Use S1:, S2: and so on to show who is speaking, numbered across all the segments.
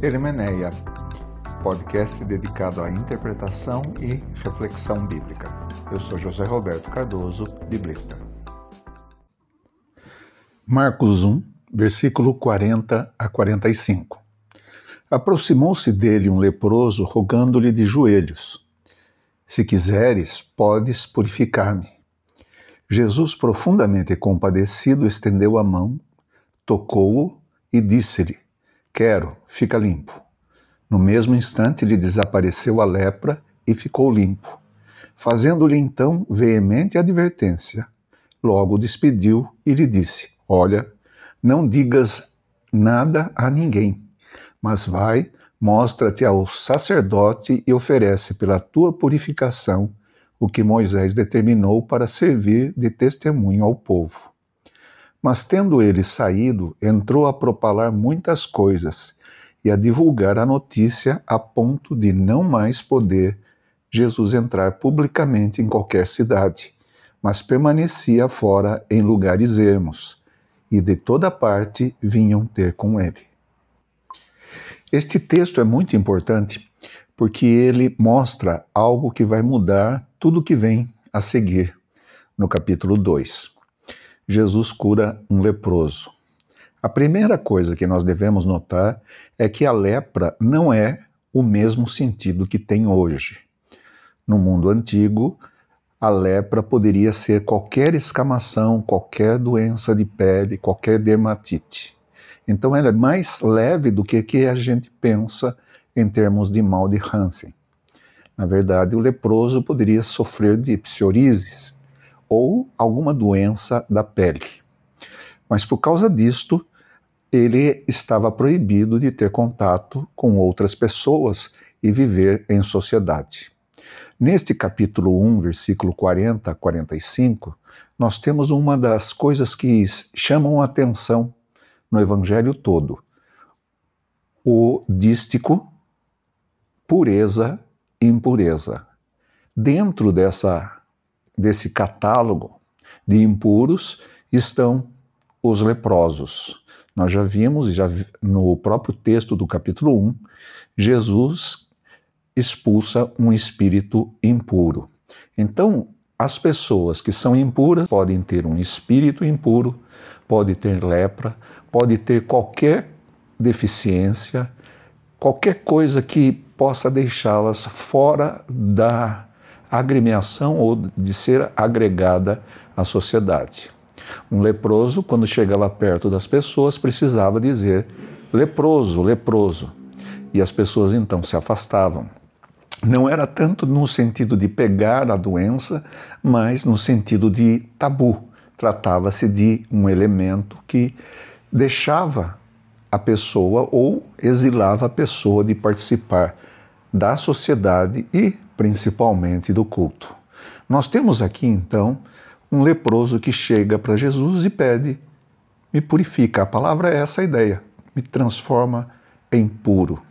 S1: Hermeneia, podcast dedicado à interpretação e reflexão bíblica. Eu sou José Roberto Cardoso, biblista. Marcos 1, versículo 40 a 45. Aproximou-se dele um leproso, rogando-lhe de joelhos: Se quiseres, podes purificar-me. Jesus, profundamente compadecido, estendeu a mão, tocou-o e disse-lhe: Quero, fica limpo. No mesmo instante lhe desapareceu a lepra e ficou limpo. Fazendo-lhe então veemente advertência, logo despediu e lhe disse: Olha, não digas nada a ninguém, mas vai, mostra-te ao sacerdote e oferece pela tua purificação o que Moisés determinou para servir de testemunho ao povo. Mas tendo ele saído, entrou a propalar muitas coisas e a divulgar a notícia a ponto de não mais poder Jesus entrar publicamente em qualquer cidade, mas permanecia fora em lugares ermos, e de toda parte vinham ter com ele. Este texto é muito importante porque ele mostra algo que vai mudar tudo que vem a seguir no capítulo 2. Jesus cura um leproso. A primeira coisa que nós devemos notar é que a lepra não é o mesmo sentido que tem hoje. No mundo antigo, a lepra poderia ser qualquer escamação, qualquer doença de pele, qualquer dermatite. Então ela é mais leve do que, que a gente pensa em termos de mal de Hansen. Na verdade, o leproso poderia sofrer de psoríase ou alguma doença da pele. Mas por causa disto, ele estava proibido de ter contato com outras pessoas e viver em sociedade. Neste capítulo 1, versículo 40 a 45, nós temos uma das coisas que chamam a atenção no evangelho todo: o dístico pureza e impureza. Dentro dessa, desse catálogo de impuros estão os leprosos. Nós já vimos, já no próprio texto do capítulo 1, Jesus expulsa um espírito impuro. Então, as pessoas que são impuras podem ter um espírito impuro, pode ter lepra, pode ter qualquer deficiência, qualquer coisa que possa deixá-las fora da agremiação ou de ser agregada à sociedade. Um leproso, quando chegava perto das pessoas, precisava dizer leproso, leproso. E as pessoas então se afastavam. Não era tanto no sentido de pegar a doença, mas no sentido de tabu. Tratava-se de um elemento que deixava a pessoa ou exilava a pessoa de participar da sociedade e principalmente do culto. Nós temos aqui então um leproso que chega para Jesus e pede: me purifica. A palavra é essa a ideia, me transforma em puro.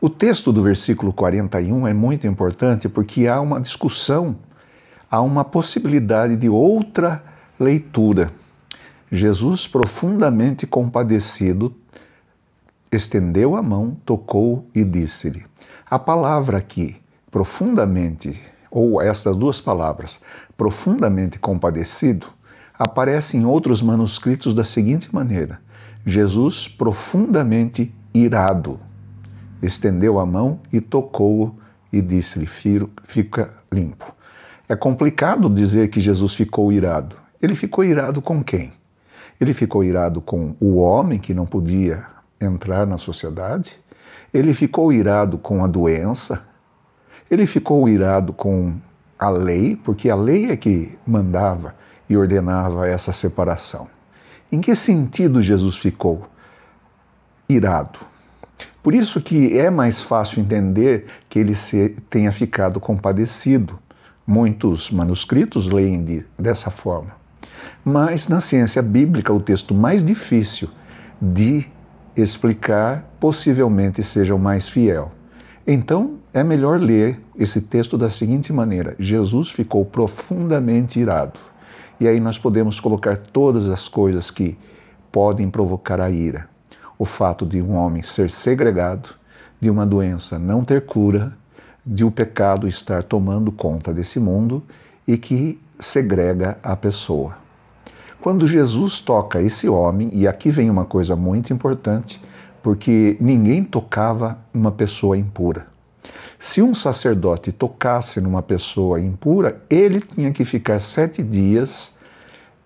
S1: O texto do versículo 41 é muito importante porque há uma discussão, há uma possibilidade de outra leitura. Jesus, profundamente compadecido, estendeu a mão, tocou e disse-lhe: a palavra aqui, profundamente, ou essas duas palavras, profundamente compadecido, aparece em outros manuscritos da seguinte maneira: Jesus profundamente irado. Estendeu a mão e tocou-o e disse-lhe: Fica limpo. É complicado dizer que Jesus ficou irado. Ele ficou irado com quem? Ele ficou irado com o homem que não podia entrar na sociedade? Ele ficou irado com a doença, ele ficou irado com a lei, porque a lei é que mandava e ordenava essa separação. Em que sentido Jesus ficou irado? Por isso que é mais fácil entender que ele tenha ficado compadecido. Muitos manuscritos leem de, dessa forma. Mas na ciência bíblica, o texto mais difícil de explicar possivelmente seja o mais fiel. Então, é melhor ler esse texto da seguinte maneira: Jesus ficou profundamente irado. E aí nós podemos colocar todas as coisas que podem provocar a ira. o fato de um homem ser segregado, de uma doença não ter cura, de o pecado estar tomando conta desse mundo e que segrega a pessoa. Quando Jesus toca esse homem, e aqui vem uma coisa muito importante, porque ninguém tocava uma pessoa impura. Se um sacerdote tocasse numa pessoa impura, ele tinha que ficar sete dias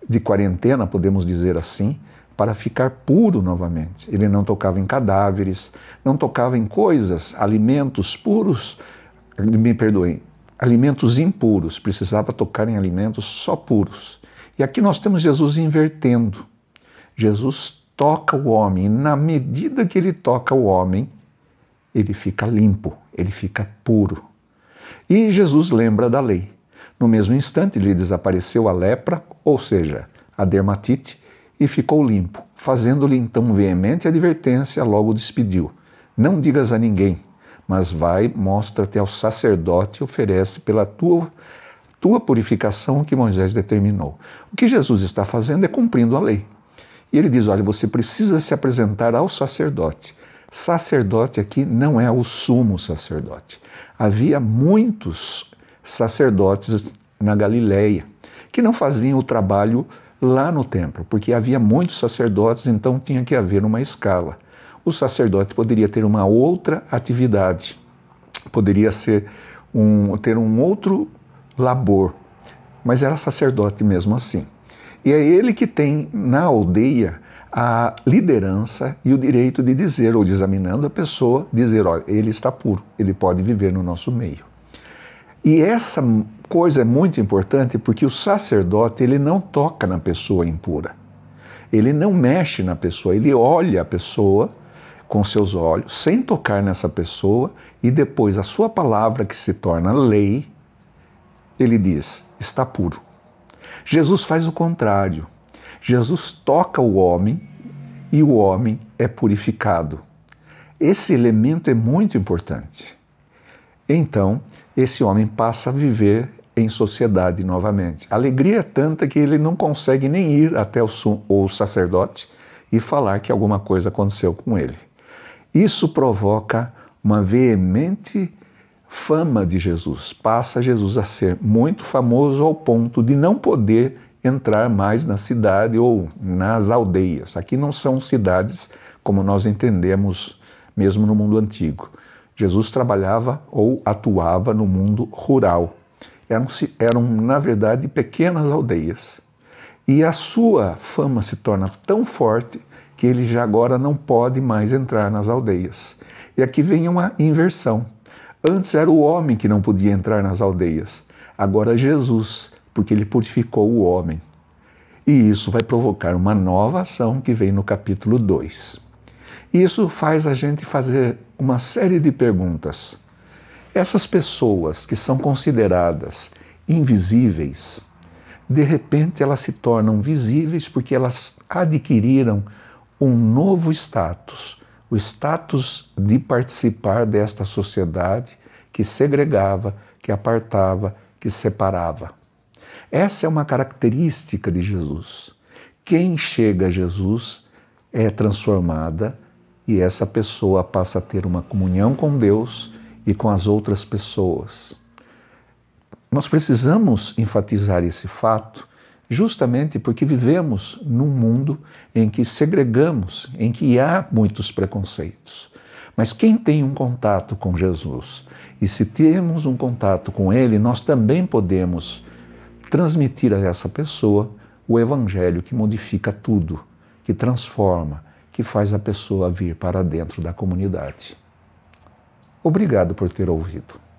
S1: de quarentena, podemos dizer assim, para ficar puro novamente. Ele não tocava em cadáveres, não tocava em coisas, alimentos puros, me perdoem, alimentos impuros, precisava tocar em alimentos só puros. E aqui nós temos Jesus invertendo. Jesus toca o homem, na medida que ele toca o homem, ele fica limpo, ele fica puro. E Jesus lembra da lei. No mesmo instante lhe desapareceu a lepra, ou seja, a dermatite, e ficou limpo. Fazendo-lhe então veemente advertência, logo despediu: Não digas a ninguém, mas vai, mostra-te ao sacerdote e oferece pela tua tua purificação que Moisés determinou. O que Jesus está fazendo é cumprindo a lei. E ele diz: olha, você precisa se apresentar ao sacerdote. Sacerdote aqui não é o sumo sacerdote. Havia muitos sacerdotes na Galileia que não faziam o trabalho lá no templo, porque havia muitos sacerdotes, então tinha que haver uma escala. O sacerdote poderia ter uma outra atividade, poderia ser um, ter um outro labor, mas era sacerdote mesmo assim. E é ele que tem na aldeia a liderança e o direito de dizer, ou de examinando a pessoa, dizer: olha, ele está puro, ele pode viver no nosso meio. E essa coisa é muito importante porque o sacerdote ele não toca na pessoa impura. Ele não mexe na pessoa, ele olha a pessoa com seus olhos, sem tocar nessa pessoa, e depois a sua palavra, que se torna lei, ele diz: está puro. Jesus faz o contrário. Jesus toca o homem e o homem é purificado. Esse elemento é muito importante. Então, esse homem passa a viver em sociedade novamente. A alegria é tanta que ele não consegue nem ir até o, o sacerdote e falar que alguma coisa aconteceu com ele. Isso provoca uma veemente fama de Jesus. Passa Jesus a ser muito famoso ao ponto de não poder entrar mais na cidade ou nas aldeias. Aqui não são cidades como nós entendemos mesmo no mundo antigo. Jesus trabalhava ou atuava no mundo rural. Eram, eram, na verdade, pequenas aldeias. E a sua fama se torna tão forte que ele já agora não pode mais entrar nas aldeias. E aqui vem uma inversão. Antes era o homem que não podia entrar nas aldeias, agora Jesus, porque ele purificou o homem. E isso vai provocar uma nova ação que vem no capítulo 2. Isso faz a gente fazer uma série de perguntas. Essas pessoas que são consideradas invisíveis, de repente elas se tornam visíveis porque elas adquiriram um novo status, o status de participar desta sociedade que segregava, que apartava, que separava. Essa é uma característica de Jesus. Quem chega a Jesus é transformada e essa pessoa passa a ter uma comunhão com Deus e com as outras pessoas. Nós precisamos enfatizar esse fato justamente porque vivemos num mundo em que segregamos, em que há muitos preconceitos. Mas quem tem um contato com Jesus, e se temos um contato com Ele, nós também podemos transmitir a essa pessoa o Evangelho que modifica tudo, que transforma, que faz a pessoa vir para dentro da comunidade. Obrigado por ter ouvido.